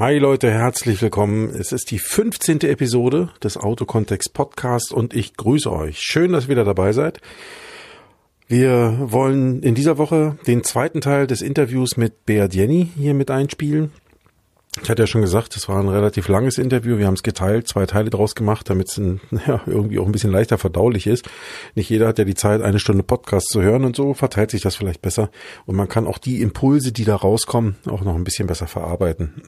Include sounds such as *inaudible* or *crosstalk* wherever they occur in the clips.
Hi Leute, herzlich willkommen. Es ist die 15. Episode des Autokontext Podcast und ich grüße euch. Schön, dass ihr wieder dabei seid. Wir wollen in dieser Woche den zweiten Teil des Interviews mit Beat Jenny hier mit einspielen. Ich hatte ja schon gesagt, es war ein relativ langes Interview. Wir haben es geteilt, zwei Teile draus gemacht, damit es *laughs* ja, irgendwie auch ein bisschen leichter verdaulich ist. Nicht jeder hat ja die Zeit, eine Stunde Podcast zu hören und so verteilt sich das vielleicht besser. Und man kann auch die Impulse, die da rauskommen, auch noch ein bisschen besser verarbeiten.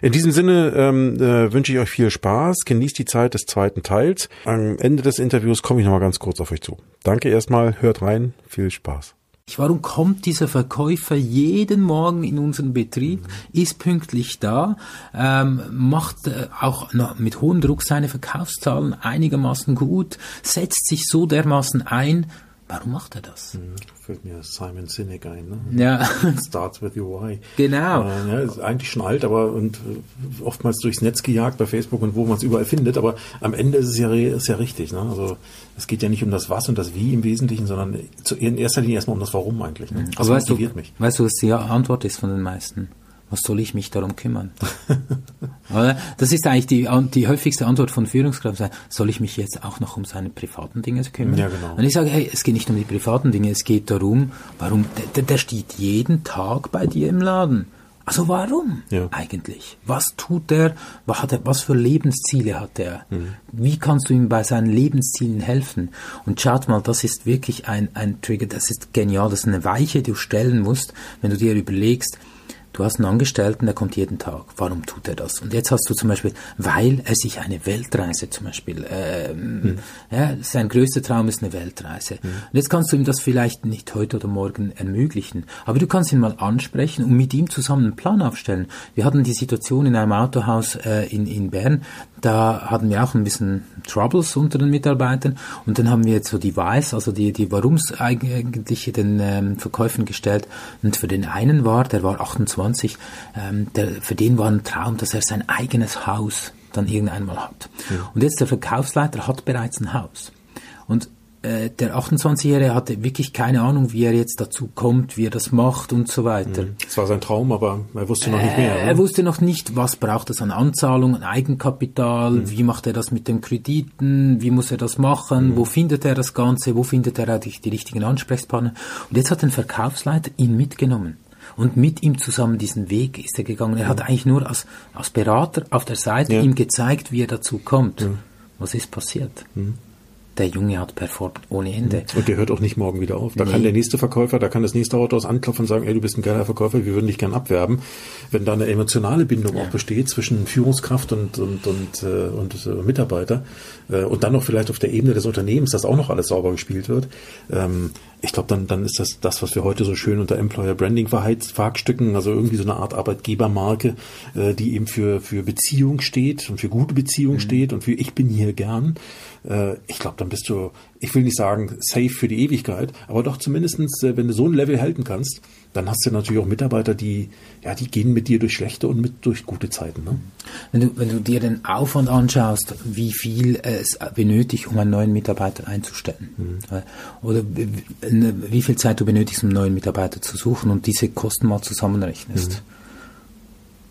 In diesem Sinne ähm, äh, wünsche ich euch viel Spaß. Genießt die Zeit des zweiten Teils. Am Ende des Interviews komme ich nochmal ganz kurz auf euch zu. Danke erstmal, hört rein, viel Spaß. Warum kommt dieser Verkäufer jeden Morgen in unseren Betrieb, ist pünktlich da, ähm, macht äh, auch noch mit hohem Druck seine Verkaufszahlen einigermaßen gut, setzt sich so dermaßen ein Warum macht er das? Hm, fällt mir Simon Sinek ein. Ne? Ja. *laughs* Starts with your why. Genau. Äh, ja, ist eigentlich schon alt, aber und äh, oftmals durchs Netz gejagt bei Facebook und wo man es überall findet. Aber am Ende ist es ja, ist ja richtig. Ne? Also es geht ja nicht um das Was und das Wie im Wesentlichen, sondern in erster Linie erstmal um das Warum eigentlich. Ne? Das aber motiviert weißt du, mich. Weißt du, was die Antwort ist von den meisten? Was soll ich mich darum kümmern? *laughs* das ist eigentlich die, die häufigste Antwort von Führungskräften. Soll ich mich jetzt auch noch um seine privaten Dinge kümmern? Ja, genau. Und ich sage, hey, es geht nicht um die privaten Dinge, es geht darum, warum, der, der steht jeden Tag bei dir im Laden. Also warum ja. eigentlich? Was tut er? Was, hat er? was für Lebensziele hat er? Mhm. Wie kannst du ihm bei seinen Lebenszielen helfen? Und schaut mal, das ist wirklich ein, ein Trigger, das ist genial, das ist eine Weiche, die du stellen musst, wenn du dir überlegst, Du hast einen Angestellten, der kommt jeden Tag. Warum tut er das? Und jetzt hast du zum Beispiel, weil er sich eine Weltreise zum Beispiel, äh, mhm. ja, sein größter Traum ist eine Weltreise. Mhm. Und jetzt kannst du ihm das vielleicht nicht heute oder morgen ermöglichen, aber du kannst ihn mal ansprechen und mit ihm zusammen einen Plan aufstellen. Wir hatten die Situation in einem Autohaus äh, in, in Bern, da hatten wir auch ein bisschen Troubles unter den Mitarbeitern und dann haben wir jetzt so die Weiß, also die, die Warums eigentlich den ähm, Verkäufen gestellt und für den einen war, der war 28, ähm, der, für den war ein Traum, dass er sein eigenes Haus dann irgendwann mal hat. Ja. Und jetzt der Verkaufsleiter hat bereits ein Haus. Und äh, der 28-Jährige hatte wirklich keine Ahnung, wie er jetzt dazu kommt, wie er das macht und so weiter. Mhm. Es war sein Traum, aber er wusste noch nicht mehr. Äh, er wusste noch nicht, was braucht es an Anzahlung, an Eigenkapital, mhm. wie macht er das mit den Krediten, wie muss er das machen, mhm. wo findet er das Ganze, wo findet er die, die richtigen Ansprechpartner. Und jetzt hat ein Verkaufsleiter ihn mitgenommen. Und mit ihm zusammen diesen Weg ist er gegangen. Er hat eigentlich nur als, als Berater auf der Seite ihm gezeigt, wie er dazu kommt. Was ist passiert? Der Junge hat performt ohne Ende. Und der hört auch nicht morgen wieder auf. Da nee. kann der nächste Verkäufer, da kann das nächste Autohaus anklopfen und sagen, ey, du bist ein geiler Verkäufer, wir würden dich gern abwerben. Wenn da eine emotionale Bindung ja. auch besteht zwischen Führungskraft und, und, und, äh, und äh, Mitarbeiter äh, und dann noch vielleicht auf der Ebene des Unternehmens, dass auch noch alles sauber gespielt wird, ähm, ich glaube, dann, dann ist das das, was wir heute so schön unter Employer Branding verhackstücken, also irgendwie so eine Art Arbeitgebermarke, äh, die eben für, für Beziehung steht und für gute Beziehung mhm. steht und für ich bin hier gern. Äh, ich glaube, dann bist du, ich will nicht sagen safe für die Ewigkeit, aber doch zumindestens, äh, wenn du so ein Level halten kannst, dann hast du natürlich auch Mitarbeiter, die, ja, die gehen mit dir durch schlechte und mit durch gute Zeiten. Ne? Wenn, du, wenn du dir den Aufwand anschaust, wie viel es benötigt, um einen neuen Mitarbeiter einzustellen, mhm. oder wie viel Zeit du benötigst, um einen neuen Mitarbeiter zu suchen und diese Kosten mal zusammenrechnest. Mhm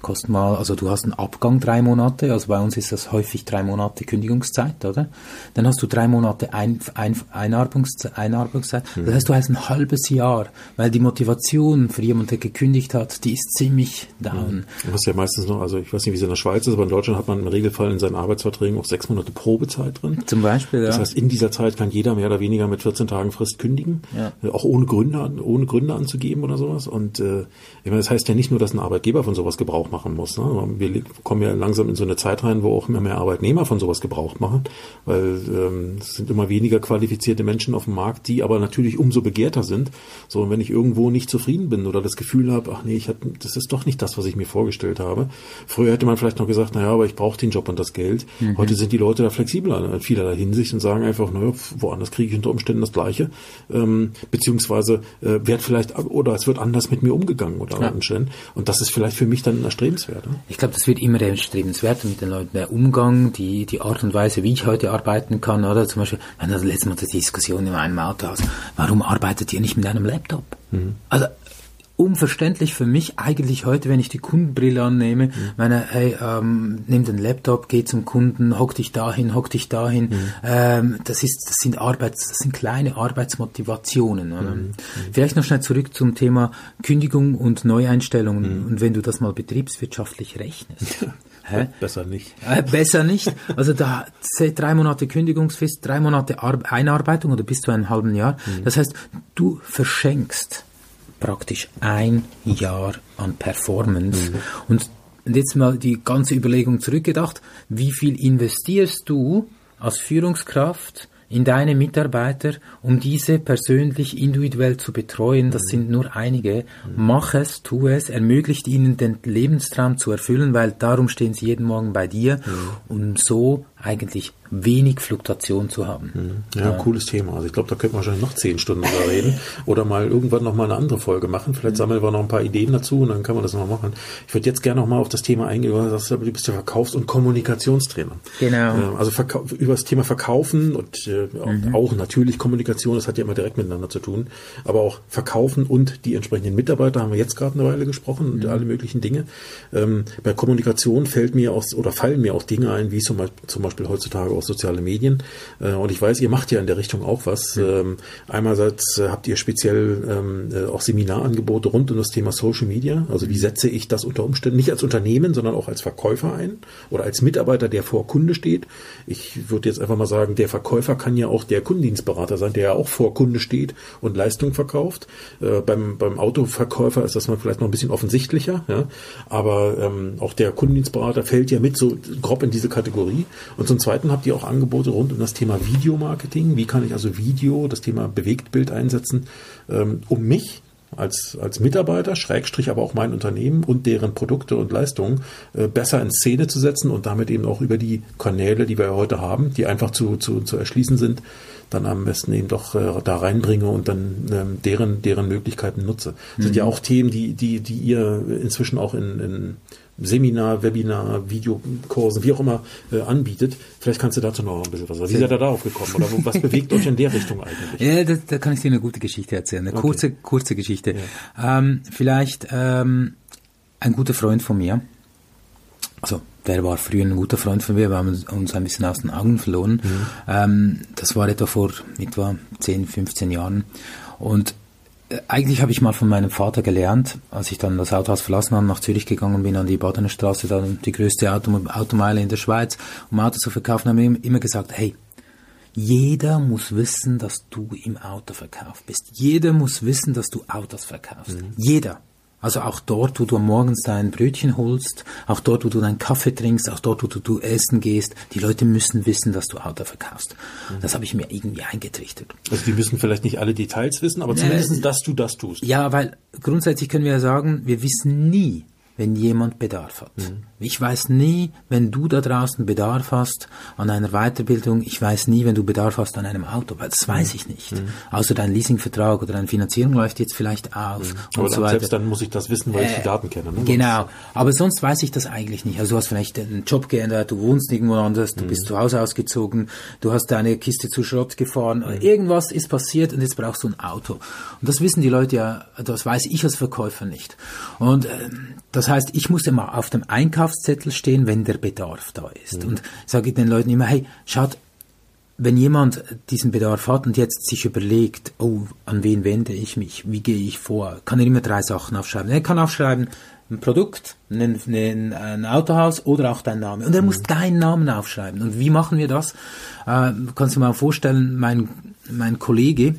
kosten mal, also du hast einen Abgang drei Monate, also bei uns ist das häufig drei Monate Kündigungszeit, oder? Dann hast du drei Monate ein, ein, Einarbungszeit, Einarbungszeit. Mhm. Das heißt, du hast ein halbes Jahr, weil die Motivation für jemanden, der gekündigt hat, die ist ziemlich down. Mhm. Du hast ja meistens noch, also ich weiß nicht, wie es in der Schweiz ist, aber in Deutschland hat man im Regelfall in seinen Arbeitsverträgen auch sechs Monate Probezeit drin. Zum Beispiel, ja. Das heißt, in dieser Zeit kann jeder mehr oder weniger mit 14 Tagen Frist kündigen, ja. Auch ohne Gründe, ohne Gründe anzugeben oder sowas. Und äh, ich meine, das heißt ja nicht nur, dass ein Arbeitgeber von sowas Gebrauch macht, machen muss. Ne? Wir kommen ja langsam in so eine Zeit rein, wo auch immer mehr Arbeitnehmer von sowas Gebrauch machen, weil ähm, es sind immer weniger qualifizierte Menschen auf dem Markt, die aber natürlich umso begehrter sind. So, und wenn ich irgendwo nicht zufrieden bin oder das Gefühl habe, ach nee, ich hab, das ist doch nicht das, was ich mir vorgestellt habe. Früher hätte man vielleicht noch gesagt, naja, aber ich brauche den Job und das Geld. Mhm. Heute sind die Leute da flexibler in vielerlei Hinsicht und sagen einfach, naja, woanders kriege ich unter Umständen das Gleiche. Ähm, beziehungsweise äh, wird vielleicht, oder es wird anders mit mir umgegangen oder ja. Umständen. Und das ist vielleicht für mich dann erstrebenswert. Ne? Ich glaube, das wird immer erstrebenswert mit den Leuten. Der Umgang, die, die Art und Weise, wie ich heute arbeiten kann, oder zum Beispiel, hatten das letzte Mal die Diskussion in einem Autohaus, warum arbeitet ihr nicht mit einem Laptop? Mhm. Also unverständlich für mich eigentlich heute, wenn ich die Kundenbrille annehme, mhm. meine, hey, ähm, nimm den Laptop, geh zum Kunden, hock dich dahin, hock dich dahin. Mhm. Ähm, das ist, das sind Arbeits, das sind kleine Arbeitsmotivationen. Mhm. Vielleicht noch schnell zurück zum Thema Kündigung und Neueinstellungen. Mhm. Und wenn du das mal betriebswirtschaftlich rechnest. *laughs* Hä? Besser nicht. Äh, besser nicht. Also da drei Monate Kündigungsfrist, drei Monate Ar Einarbeitung oder bis zu einem halben Jahr. Mhm. Das heißt, du verschenkst praktisch ein Jahr an Performance. Mhm. Und jetzt mal die ganze Überlegung zurückgedacht, wie viel investierst du als Führungskraft in deine Mitarbeiter, um diese persönlich individuell zu betreuen. Das mhm. sind nur einige. Mhm. Mach es, tu es, ermöglicht ihnen den Lebenstraum zu erfüllen, weil darum stehen sie jeden Morgen bei dir, um so eigentlich wenig Fluktuation zu haben. Mhm. Ja, ja, cooles Thema. Also ich glaube, da könnten wir wahrscheinlich noch zehn Stunden drüber reden *laughs* oder mal irgendwann noch mal eine andere Folge machen. Vielleicht mhm. sammeln wir noch ein paar Ideen dazu und dann kann man das noch machen. Ich würde jetzt gerne noch mal auf das Thema eingehen. Du sagst, du bist ja Verkaufs- und Kommunikationstrainer. Genau. Ähm, also über das Thema Verkaufen und äh, mhm. auch natürlich Kommunikation, das hat ja immer direkt miteinander zu tun, aber auch Verkaufen und die entsprechenden Mitarbeiter haben wir jetzt gerade eine Weile gesprochen und mhm. alle möglichen Dinge. Ähm, bei Kommunikation fällt mir auch oder fallen mir auch Dinge ein, wie zum Beispiel, zum Beispiel heutzutage auch soziale Medien. Äh, und ich weiß, ihr macht ja in der Richtung auch was. Mhm. einerseits äh, habt ihr speziell ähm, äh, auch Seminarangebote rund um das Thema Social Media. Also wie setze ich das unter Umständen nicht als Unternehmen, sondern auch als Verkäufer ein oder als Mitarbeiter, der vor Kunde steht. Ich würde jetzt einfach mal sagen, der Verkäufer kann ja auch der Kundendienstberater sein, der ja auch vor Kunde steht und Leistung verkauft. beim, beim Autoverkäufer ist das mal vielleicht noch ein bisschen offensichtlicher, ja. aber ähm, auch der Kundendienstberater fällt ja mit so grob in diese Kategorie. Und zum Zweiten habt ihr auch Angebote rund um das Thema Videomarketing. Wie kann ich also Video, das Thema Bewegtbild einsetzen, ähm, um mich als, als Mitarbeiter, Schrägstrich aber auch mein Unternehmen und deren Produkte und Leistungen äh, besser in Szene zu setzen und damit eben auch über die Kanäle, die wir heute haben, die einfach zu, zu, zu erschließen sind, dann am besten eben doch äh, da reinbringe und dann ähm, deren, deren Möglichkeiten nutze. Das mhm. sind ja auch Themen, die, die, die ihr inzwischen auch in, in Seminar, Webinar, Videokursen, wie auch immer äh, anbietet. Vielleicht kannst du dazu noch ein bisschen was sagen. Wie seid ihr darauf gekommen oder was bewegt euch in der Richtung eigentlich? Ja, da, da kann ich dir eine gute Geschichte erzählen, eine okay. kurze, kurze Geschichte. Ja. Ähm, vielleicht ähm, ein guter Freund von mir, also der war früher ein guter Freund von mir, wir haben uns ein bisschen aus den Augen verloren. Mhm. Ähm, das war etwa vor etwa 10, 15 Jahren. Und eigentlich habe ich mal von meinem Vater gelernt, als ich dann das Autohaus verlassen habe, nach Zürich gegangen bin, an die Badener Straße, dann die größte Auto Automeile in der Schweiz, um Autos zu verkaufen, haben wir immer gesagt, hey, jeder muss wissen, dass du im Autoverkauf bist. Jeder muss wissen, dass du Autos verkaufst. Mhm. Jeder. Also auch dort, wo du morgens dein Brötchen holst, auch dort, wo du deinen Kaffee trinkst, auch dort, wo du, du essen gehst, die Leute müssen wissen, dass du Auto verkaufst. Mhm. Das habe ich mir irgendwie eingetrichtert. Also die müssen vielleicht nicht alle Details wissen, aber zumindest, äh, dass du das tust. Ja, weil grundsätzlich können wir ja sagen, wir wissen nie, wenn jemand Bedarf hat. Mhm. Ich weiß nie, wenn du da draußen Bedarf hast an einer Weiterbildung, ich weiß nie, wenn du Bedarf hast an einem Auto, weil das weiß mhm. ich nicht. Mhm. Außer dein Leasingvertrag oder deine Finanzierung läuft jetzt vielleicht aus mhm. und Aber so weiter. Selbst dann muss ich das wissen, weil äh, ich die Daten kenne. Ne? Genau. Aber sonst weiß ich das eigentlich nicht. Also du hast vielleicht einen Job geändert, du wohnst irgendwo anders, du bist mhm. zu Hause ausgezogen, du hast deine Kiste zu Schrott gefahren, mhm. irgendwas ist passiert und jetzt brauchst du ein Auto. Und das wissen die Leute ja, das weiß ich als Verkäufer nicht. Und äh, das heißt, ich muss immer auf dem Einkaufs Einkaufszettel stehen, wenn der Bedarf da ist. Mhm. Und sage den Leuten immer, hey, schaut, wenn jemand diesen Bedarf hat und jetzt sich überlegt, oh, an wen wende ich mich, wie gehe ich vor, kann er immer drei Sachen aufschreiben. Er kann aufschreiben, ein Produkt, ein, ein, ein Autohaus oder auch dein Name. Und er mhm. muss deinen Namen aufschreiben. Und wie machen wir das? Äh, kannst du dir mal vorstellen, mein, mein Kollege,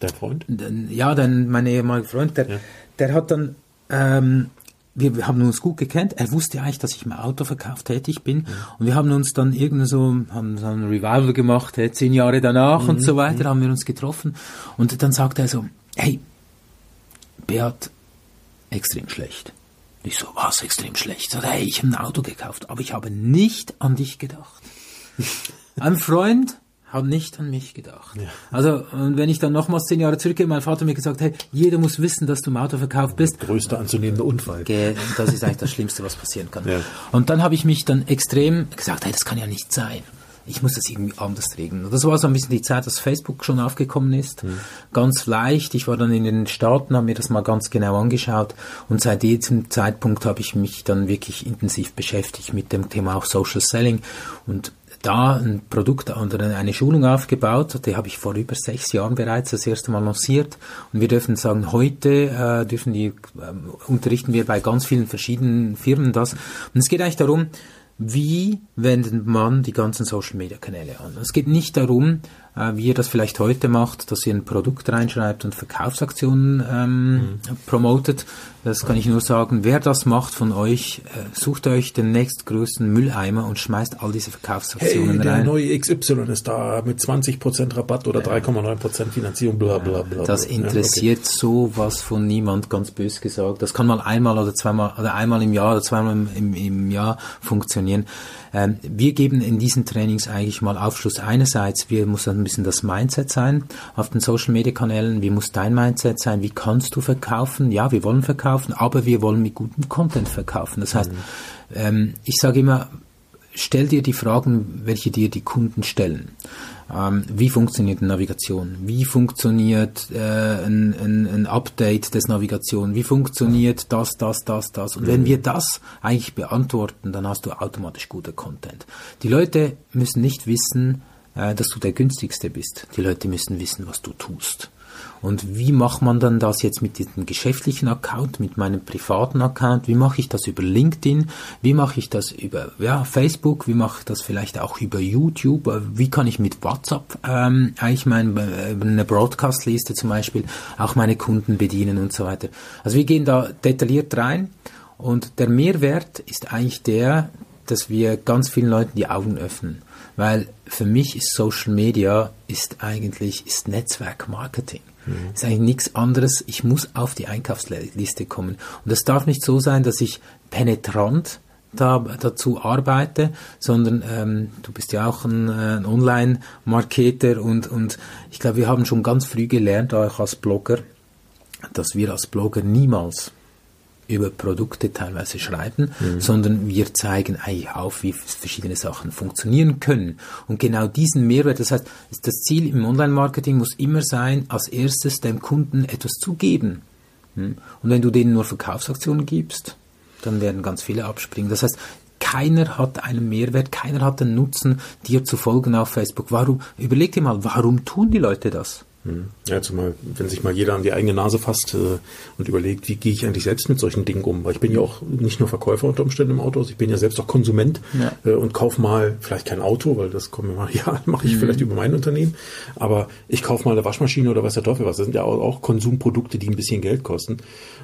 Dein Freund? Ja, dein, mein ehemaliger Freund, der, ja. der hat dann ähm, wir, wir haben uns gut gekannt. Er wusste eigentlich, dass ich im Autoverkauf tätig bin. Mhm. Und wir haben uns dann irgendwie so, haben so ein Revival gemacht, äh, zehn Jahre danach mhm. und so weiter, haben wir uns getroffen. Und dann sagte er so, hey, Beat, extrem schlecht. Ich so, was extrem schlecht? Hey, ich habe ein Auto gekauft, aber ich habe nicht an dich gedacht. *laughs* ein Freund hat nicht an mich gedacht. Ja. Also, und wenn ich dann nochmals zehn Jahre zurückgehe, mein Vater mir gesagt, hey, jeder muss wissen, dass du im Auto verkauft bist. Größter anzunehmender Unfall. Das ist eigentlich das Schlimmste, was passieren kann. Ja. Und dann habe ich mich dann extrem gesagt, hey, das kann ja nicht sein. Ich muss das irgendwie anders regeln. Und das war so ein bisschen die Zeit, dass Facebook schon aufgekommen ist. Mhm. Ganz leicht. Ich war dann in den Staaten, habe mir das mal ganz genau angeschaut. Und seit diesem Zeitpunkt habe ich mich dann wirklich intensiv beschäftigt mit dem Thema auch Social Selling. Und da ein Produkt oder eine Schulung aufgebaut. Die habe ich vor über sechs Jahren bereits das erste Mal lanciert. Und wir dürfen sagen, heute äh, dürfen die, äh, unterrichten wir bei ganz vielen verschiedenen Firmen das. Und es geht eigentlich darum, wie wendet man die ganzen Social Media Kanäle an? Es geht nicht darum, äh, wie ihr das vielleicht heute macht, dass ihr ein Produkt reinschreibt und Verkaufsaktionen ähm, mhm. promotet. Das kann ich nur sagen, wer das macht von euch, äh, sucht euch den nächstgrößten Mülleimer und schmeißt all diese Verkaufsaktionen hey, der rein. der neue XY ist da mit 20% Rabatt oder ja. 3,9% Finanzierung, bla bla bla. Das interessiert ja, okay. sowas von niemand, ganz bös gesagt. Das kann mal einmal oder zweimal oder einmal im Jahr oder zweimal im, im, im Jahr funktionieren. Ähm, wir geben in diesen Trainings eigentlich mal Aufschluss einerseits, wie muss ein bisschen das Mindset sein auf den Social Media Kanälen, wie muss dein Mindset sein, wie kannst du verkaufen? Ja, wir wollen verkaufen, aber wir wollen mit gutem Content verkaufen. Das heißt, mhm. ähm, ich sage immer, stell dir die Fragen, welche dir die Kunden stellen. Ähm, wie funktioniert Navigation? Wie funktioniert äh, ein, ein, ein, Update des Navigation? Wie funktioniert das, das, das, das? Und mhm. wenn wir das eigentlich beantworten, dann hast du automatisch guter Content. Die Leute müssen nicht wissen, äh, dass du der günstigste bist. Die Leute müssen wissen, was du tust. Und wie macht man dann das jetzt mit diesem geschäftlichen Account, mit meinem privaten Account? Wie mache ich das über LinkedIn? Wie mache ich das über ja, Facebook? Wie mache ich das vielleicht auch über YouTube? Wie kann ich mit WhatsApp ähm, eigentlich meine äh, eine Broadcast-Liste zum Beispiel auch meine Kunden bedienen und so weiter? Also wir gehen da detailliert rein und der Mehrwert ist eigentlich der, dass wir ganz vielen Leuten die Augen öffnen. Weil für mich ist Social Media ist eigentlich ist Netzwerkmarketing. Mhm. Ist eigentlich nichts anderes. Ich muss auf die Einkaufsliste kommen. Und es darf nicht so sein, dass ich penetrant da, dazu arbeite, sondern ähm, du bist ja auch ein, äh, ein Online-Marketer und, und ich glaube, wir haben schon ganz früh gelernt, auch als Blogger, dass wir als Blogger niemals über Produkte teilweise schreiben, mhm. sondern wir zeigen eigentlich auf, wie verschiedene Sachen funktionieren können. Und genau diesen Mehrwert, das heißt, das Ziel im Online-Marketing muss immer sein, als erstes dem Kunden etwas zu geben. Hm? Und wenn du denen nur Verkaufsaktionen gibst, dann werden ganz viele abspringen. Das heißt, keiner hat einen Mehrwert, keiner hat den Nutzen, dir zu folgen auf Facebook. Warum? Überleg dir mal, warum tun die Leute das? Ja, zumal, wenn sich mal jeder an die eigene Nase fasst äh, und überlegt, wie gehe ich eigentlich selbst mit solchen Dingen um? Weil ich bin ja auch nicht nur Verkäufer unter Umständen im Auto, ich bin ja selbst auch Konsument ja. äh, und kaufe mal vielleicht kein Auto, weil das kommt mal, *laughs* ja, mache ich mhm. vielleicht über mein Unternehmen, aber ich kaufe mal eine Waschmaschine oder was der Teufel was. Das sind ja auch, auch Konsumprodukte, die ein bisschen Geld kosten.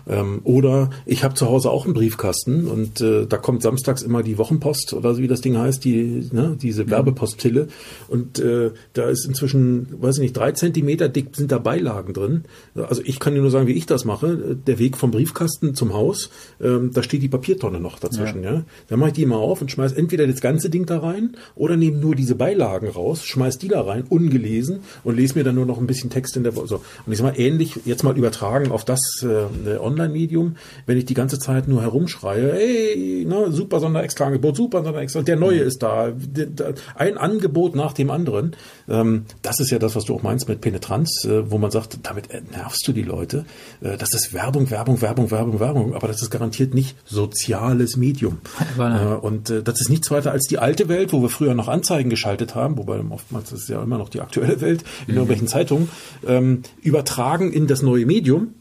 Ähm, oder ich habe zu Hause auch einen Briefkasten und äh, da kommt samstags immer die Wochenpost oder so wie das Ding heißt, die, ne, diese mhm. Werbepostille und äh, da ist inzwischen, weiß ich nicht, drei Zentimeter Dick sind da Beilagen drin. Also ich kann dir nur sagen, wie ich das mache. Der Weg vom Briefkasten zum Haus, ähm, da steht die Papiertonne noch dazwischen. Ja. ja. Dann mache ich die immer auf und schmeiß entweder das ganze Ding da rein oder nehme nur diese Beilagen raus, schmeiß die da rein, ungelesen und lese mir dann nur noch ein bisschen Text in der so. Und ich sag mal ähnlich jetzt mal übertragen auf das äh, Online-Medium, wenn ich die ganze Zeit nur herumschreie, hey, ne, super Sonderextra-Angebot, super Sonderextra, der neue ist da, ein Angebot nach dem anderen. Ähm, das ist ja das, was du auch meinst mit Penetranz Trans, äh, wo man sagt, damit nervst du die Leute. Äh, das ist Werbung, Werbung, Werbung, Werbung, Werbung, aber das ist garantiert nicht soziales Medium. *laughs* Äh, und das ist nichts weiter als die alte Welt, wo wir früher noch Anzeigen geschaltet haben, wobei oftmals ist ja immer noch die aktuelle Welt in mhm. irgendwelchen Zeitungen, ähm, übertragen in das neue Medium.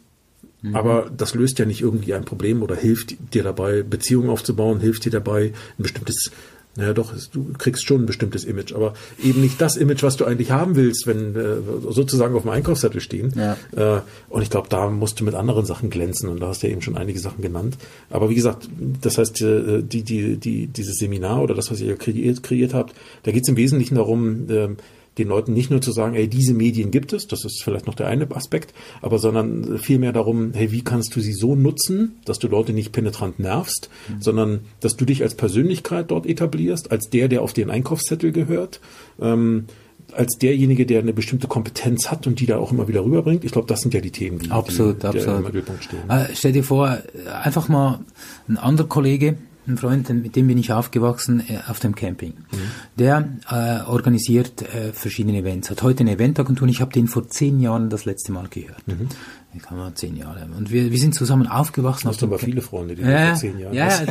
Mhm. Aber das löst ja nicht irgendwie ein Problem oder hilft dir dabei, Beziehungen aufzubauen, hilft dir dabei, ein bestimmtes Naja, doch, du kriegst schon ein bestimmtes Image, aber eben nicht das Image, was du eigentlich haben willst, wenn äh, sozusagen auf dem Einkaufszettel stehen. Ja. Äh, und ich glaube, da musst du mit anderen Sachen glänzen und da hast du ja eben schon einige Sachen genannt. Aber wie gesagt, das heißt, äh, die, die, die, dieses Seminar oder das, was ihr kreiert, kreiert habt, da geht es im Wesentlichen darum, äh, den Leuten nicht nur zu sagen, ey, diese Medien gibt es, das ist vielleicht noch der eine Aspekt, aber sondern vielmehr darum, hey, wie kannst du sie so nutzen, dass du Leute nicht penetrant nervst, mhm. sondern dass du dich als Persönlichkeit dort etablierst, als der, der auf den Einkaufszettel gehört, ähm, als derjenige, der eine bestimmte Kompetenz hat und die da auch immer wieder rüberbringt. Ich glaube, das sind ja die Themen, die, absolut, die, absolut. im Mittelpunkt stehen. Äh, stell dir vor, einfach mal ein anderer Kollege, ein Freund, mit dem bin ich aufgewachsen äh, auf dem Camping. Mhm. Der äh, organisiert äh, verschiedene Events, hat heute eine Eventagentur und ich habe den vor zehn Jahren das letzte Mal gehört. Mhm. Ich kann mal zehn Jahre. Und wir, wir sind zusammen aufgewachsen. Hast du aber viele Freunde, die ja, vor zehn Jahren ja, *laughs* hast.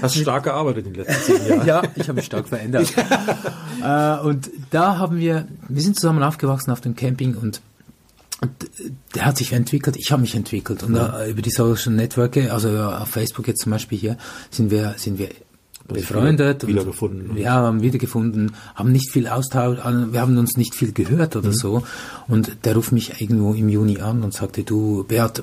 hast stark gearbeitet in den letzten zehn Jahren. ja, ich habe mich stark verändert. *laughs* äh, und da haben wir, wir sind zusammen aufgewachsen auf dem Camping und der hat sich entwickelt, ich habe mich entwickelt und ja. über die Social Networks, also auf Facebook jetzt zum Beispiel hier, sind wir, sind wir befreundet. Wiedergefunden. Ja, haben wiedergefunden, haben nicht viel Austausch, wir haben uns nicht viel gehört oder mhm. so. Und der ruft mich irgendwo im Juni an und sagte, du Beat,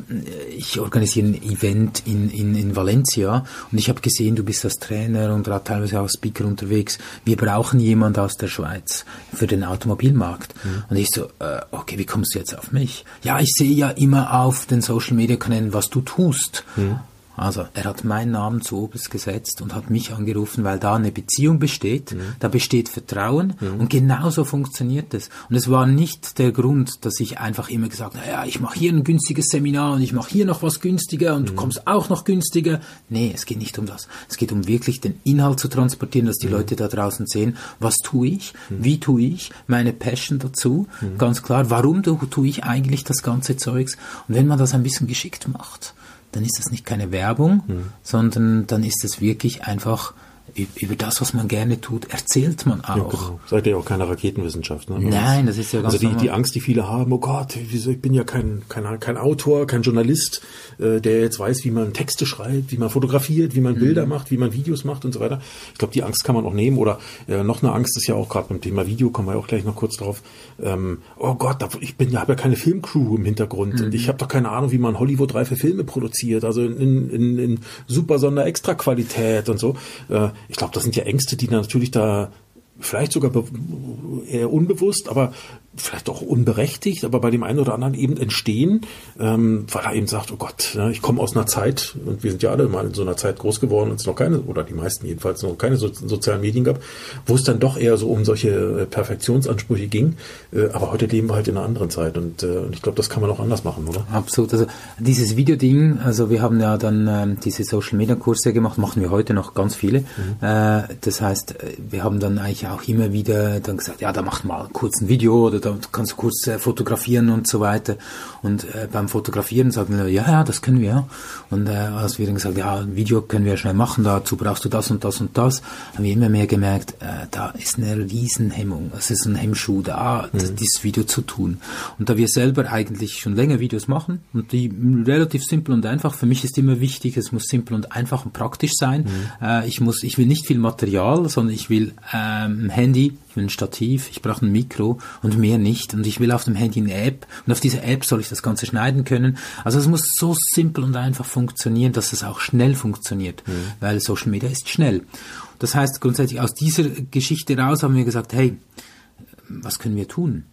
ich organisiere ein Event in, in, in Valencia und ich habe gesehen, du bist als Trainer und teilweise auch Speaker unterwegs. Wir brauchen jemand aus der Schweiz für den Automobilmarkt. Mhm. Und ich so, äh, okay, wie kommst du jetzt auf mich? Ja, ich sehe ja immer auf den Social Media Kanälen, was du tust. Mhm. Also er hat meinen Namen zu oberst gesetzt und hat mich angerufen, weil da eine Beziehung besteht, mhm. da besteht Vertrauen mhm. und genauso funktioniert es. Und es war nicht der Grund, dass ich einfach immer gesagt habe, ja, ich mache hier ein günstiges Seminar und ich mache hier noch was günstiger und mhm. du kommst auch noch günstiger. Nee, es geht nicht um das. Es geht um wirklich den Inhalt zu transportieren, dass die mhm. Leute da draußen sehen, was tue ich, mhm. wie tue ich, meine Passion dazu, mhm. ganz klar, warum tue ich eigentlich das ganze Zeugs. Und wenn man das ein bisschen geschickt macht, dann ist das nicht keine Werbung, mhm. sondern dann ist es wirklich einfach über das, was man gerne tut, erzählt man auch. Ja, genau. Seid ihr auch keine Raketenwissenschaft. Ne? Nein, das ist ja ganz Also die, die Angst, die viele haben, oh Gott, ich bin ja kein, kein, kein Autor, kein Journalist, äh, der jetzt weiß, wie man Texte schreibt, wie man fotografiert, wie man mhm. Bilder macht, wie man Videos macht und so weiter. Ich glaube, die Angst kann man auch nehmen. Oder äh, noch eine Angst ist ja auch gerade beim Thema Video, kommen wir auch gleich noch kurz drauf. Ähm, oh Gott, ich bin, habe ja keine Filmcrew im Hintergrund mhm. und ich habe doch keine Ahnung, wie man Hollywood reife Filme produziert, also in, in, in super Sonder-Extra-Qualität und so. Äh, ich glaube, das sind ja Ängste, die natürlich da vielleicht sogar eher unbewusst, aber vielleicht auch unberechtigt, aber bei dem einen oder anderen eben entstehen, ähm, weil er eben sagt, oh Gott, ja, ich komme aus einer Zeit, und wir sind ja alle mal in so einer Zeit groß geworden, und es noch keine, oder die meisten jedenfalls noch keine so, sozialen Medien gab, wo es dann doch eher so um solche äh, Perfektionsansprüche ging. Äh, aber heute leben wir halt in einer anderen Zeit und, äh, und ich glaube, das kann man auch anders machen, oder? Absolut. Also dieses Videoding, also wir haben ja dann ähm, diese Social Media Kurse gemacht, machen wir heute noch ganz viele. Mhm. Äh, das heißt, äh, wir haben dann eigentlich auch immer wieder dann gesagt, ja, da macht mal kurz ein Video oder da kannst du kurz äh, fotografieren und so weiter. Und äh, beim Fotografieren sagen wir, ja, ja, das können wir. Und äh, als wir dann gesagt, ja, ein Video können wir schnell machen, dazu brauchst du das und das und das, haben wir immer mehr gemerkt, äh, da ist eine Riesenhemmung. Es ist ein Hemmschuh da, mhm. dieses Video zu tun. Und da wir selber eigentlich schon länger Videos machen und die relativ simpel und einfach, für mich ist immer wichtig, es muss simpel und einfach und praktisch sein. Mhm. Äh, ich muss, ich will nicht viel Material, sondern ich will ähm, ein Handy, ich will ein Stativ, ich brauche ein Mikro und mehr nicht. Und ich will auf dem Handy eine App und auf dieser App soll ich das Ganze schneiden können. Also es muss so simpel und einfach funktionieren, dass es auch schnell funktioniert, mhm. weil Social Media ist schnell. Das heißt grundsätzlich aus dieser Geschichte raus haben wir gesagt, hey, was können wir tun?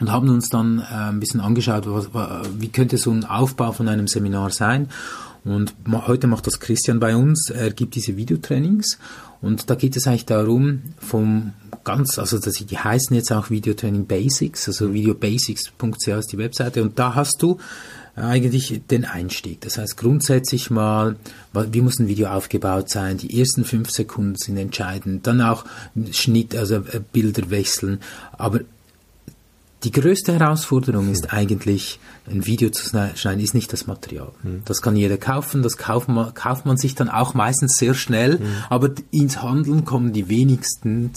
und haben uns dann äh, ein bisschen angeschaut, was, wie könnte so ein Aufbau von einem Seminar sein. Und heute macht das Christian bei uns. Er gibt diese Videotrainings und da geht es eigentlich darum, vom ganz, also das, die heißen jetzt auch Videotraining Basics, also videobasics.ch ist die Webseite und da hast du eigentlich den Einstieg. Das heißt grundsätzlich mal, wie muss ein Video aufgebaut sein? Die ersten fünf Sekunden sind entscheidend. Dann auch Schnitt, also äh, Bilder wechseln. Aber die größte Herausforderung ist eigentlich, ein Video zu schneiden, ist nicht das Material. Mhm. Das kann jeder kaufen, das kauft man, kauft man sich dann auch meistens sehr schnell, mhm. aber ins Handeln kommen die wenigsten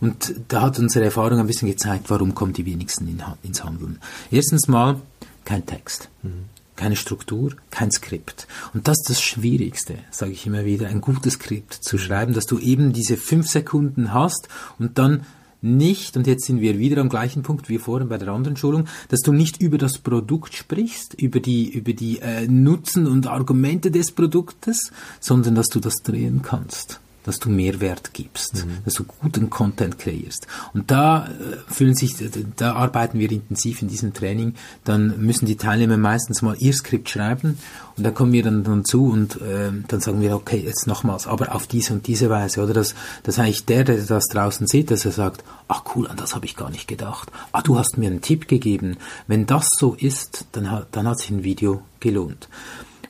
und da hat unsere Erfahrung ein bisschen gezeigt, warum kommen die wenigsten in, ins Handeln. Erstens mal kein Text. Mhm keine Struktur, kein Skript. Und das ist das Schwierigste, sage ich immer wieder, ein gutes Skript zu schreiben, dass du eben diese fünf Sekunden hast und dann nicht, und jetzt sind wir wieder am gleichen Punkt wie vorhin bei der anderen Schulung, dass du nicht über das Produkt sprichst, über die, über die äh, Nutzen und Argumente des Produktes, sondern dass du das drehen kannst dass du Mehrwert gibst, mhm. dass du guten Content kreierst. Und da äh, fühlen sich, da arbeiten wir intensiv in diesem Training. Dann müssen die Teilnehmer meistens mal ihr Skript schreiben und da kommen wir dann, dann zu und äh, dann sagen wir, okay, jetzt nochmals, aber auf diese und diese Weise. Oder dass, dass eigentlich der, der das draußen sieht, dass er sagt, ach cool, an das habe ich gar nicht gedacht. Ah, du hast mir einen Tipp gegeben. Wenn das so ist, dann, dann hat sich ein Video gelohnt.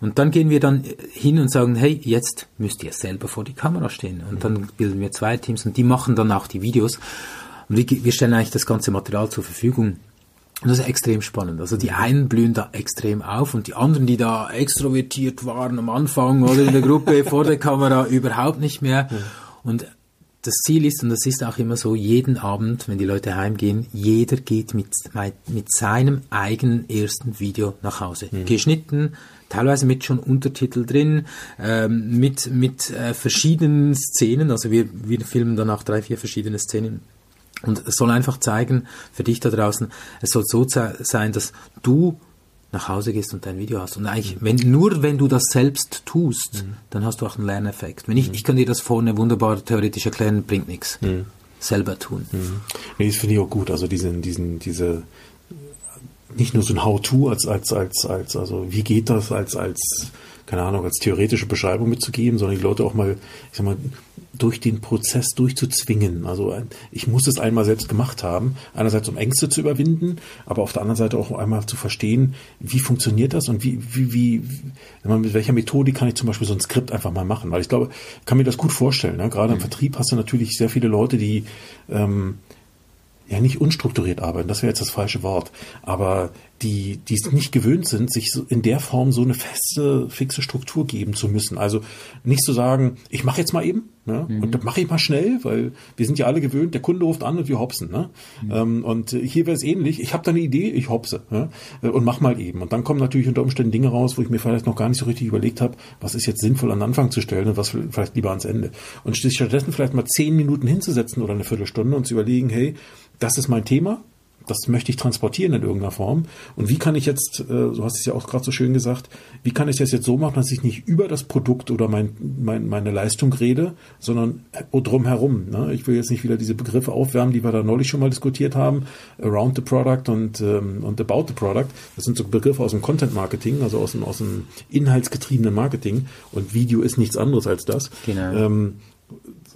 Und dann gehen wir dann hin und sagen, hey, jetzt müsst ihr selber vor die Kamera stehen. Und dann bilden wir zwei Teams und die machen dann auch die Videos. Und wir, wir stellen eigentlich das ganze Material zur Verfügung. Und das ist extrem spannend. Also die einen blühen da extrem auf und die anderen, die da extrovertiert waren am Anfang oder in der Gruppe *laughs* vor der Kamera, überhaupt nicht mehr. Und das Ziel ist, und das ist auch immer so, jeden Abend, wenn die Leute heimgehen, jeder geht mit, mit seinem eigenen ersten Video nach Hause. Mhm. Geschnitten, teilweise mit schon Untertitel drin, ähm, mit, mit äh, verschiedenen Szenen. Also wir, wir filmen dann auch drei, vier verschiedene Szenen. Und es soll einfach zeigen, für dich da draußen, es soll so sein, dass du nach Hause gehst und dein Video hast. Und eigentlich, wenn, nur wenn du das selbst tust, mhm. dann hast du auch einen Lerneffekt. Wenn ich, mhm. ich kann dir das vorne wunderbar theoretisch erklären, bringt nichts. Mhm. Selber tun. Mhm. Nee, das finde ich auch gut. Also diesen, diesen, diese, nicht nur so ein How-to als, als, als, als, also wie geht das als, als, keine Ahnung, als theoretische Beschreibung mitzugeben, sondern die Leute auch mal, ich sag mal, durch den Prozess durchzuzwingen. Also ich muss es einmal selbst gemacht haben, einerseits um Ängste zu überwinden, aber auf der anderen Seite auch einmal zu verstehen, wie funktioniert das und wie, wie, wie, mit welcher Methode kann ich zum Beispiel so ein Skript einfach mal machen. Weil ich glaube, kann mir das gut vorstellen. Ne? Gerade im mhm. Vertrieb hast du natürlich sehr viele Leute, die ähm, ja nicht unstrukturiert arbeiten, das wäre jetzt das falsche Wort, aber die, die es nicht gewöhnt sind, sich so in der Form so eine feste, fixe Struktur geben zu müssen. Also nicht zu sagen, ich mache jetzt mal eben ne? Mhm. und das mache ich mal schnell, weil wir sind ja alle gewöhnt, der Kunde ruft an und wir hopsen. Ne? Mhm. Ähm, und hier wäre es ähnlich, ich habe da eine Idee, ich hopse ne? und mach mal eben. Und dann kommen natürlich unter Umständen Dinge raus, wo ich mir vielleicht noch gar nicht so richtig überlegt habe, was ist jetzt sinnvoll an den Anfang zu stellen und was vielleicht lieber ans Ende. Und stattdessen vielleicht mal zehn Minuten hinzusetzen oder eine Viertelstunde und zu überlegen, hey, das ist mein Thema, das möchte ich transportieren in irgendeiner Form. Und wie kann ich jetzt, äh, du hast es ja auch gerade so schön gesagt, wie kann ich das jetzt so machen, dass ich nicht über das Produkt oder mein, mein, meine Leistung rede, sondern drumherum. Ne? Ich will jetzt nicht wieder diese Begriffe aufwärmen, die wir da neulich schon mal diskutiert haben, around the product und, ähm, und about the product. Das sind so Begriffe aus dem Content Marketing, also aus dem, aus dem inhaltsgetriebenen Marketing. Und Video ist nichts anderes als das. Genau. Ähm,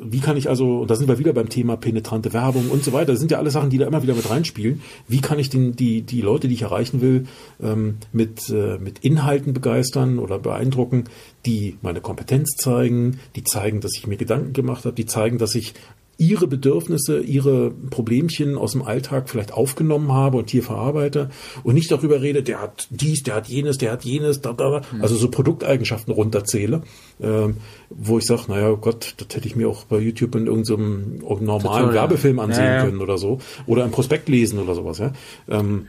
wie kann ich also, und da sind wir wieder beim Thema penetrante Werbung und so weiter, das sind ja alle Sachen, die da immer wieder mit reinspielen. Wie kann ich den, die, die Leute, die ich erreichen will, ähm, mit, äh, mit Inhalten begeistern oder beeindrucken, die meine Kompetenz zeigen, die zeigen, dass ich mir Gedanken gemacht habe, die zeigen, dass ich ihre Bedürfnisse, ihre Problemchen aus dem Alltag vielleicht aufgenommen habe und hier verarbeite und nicht darüber rede, der hat dies, der hat jenes, der hat jenes, da, da, mhm. also so Produkteigenschaften runterzähle, ähm, wo ich sage, naja Gott, das hätte ich mir auch bei YouTube in irgendeinem normalen Total, Werbefilm ansehen ja, ja. können oder so oder ein Prospekt lesen oder sowas. Ja. Ähm,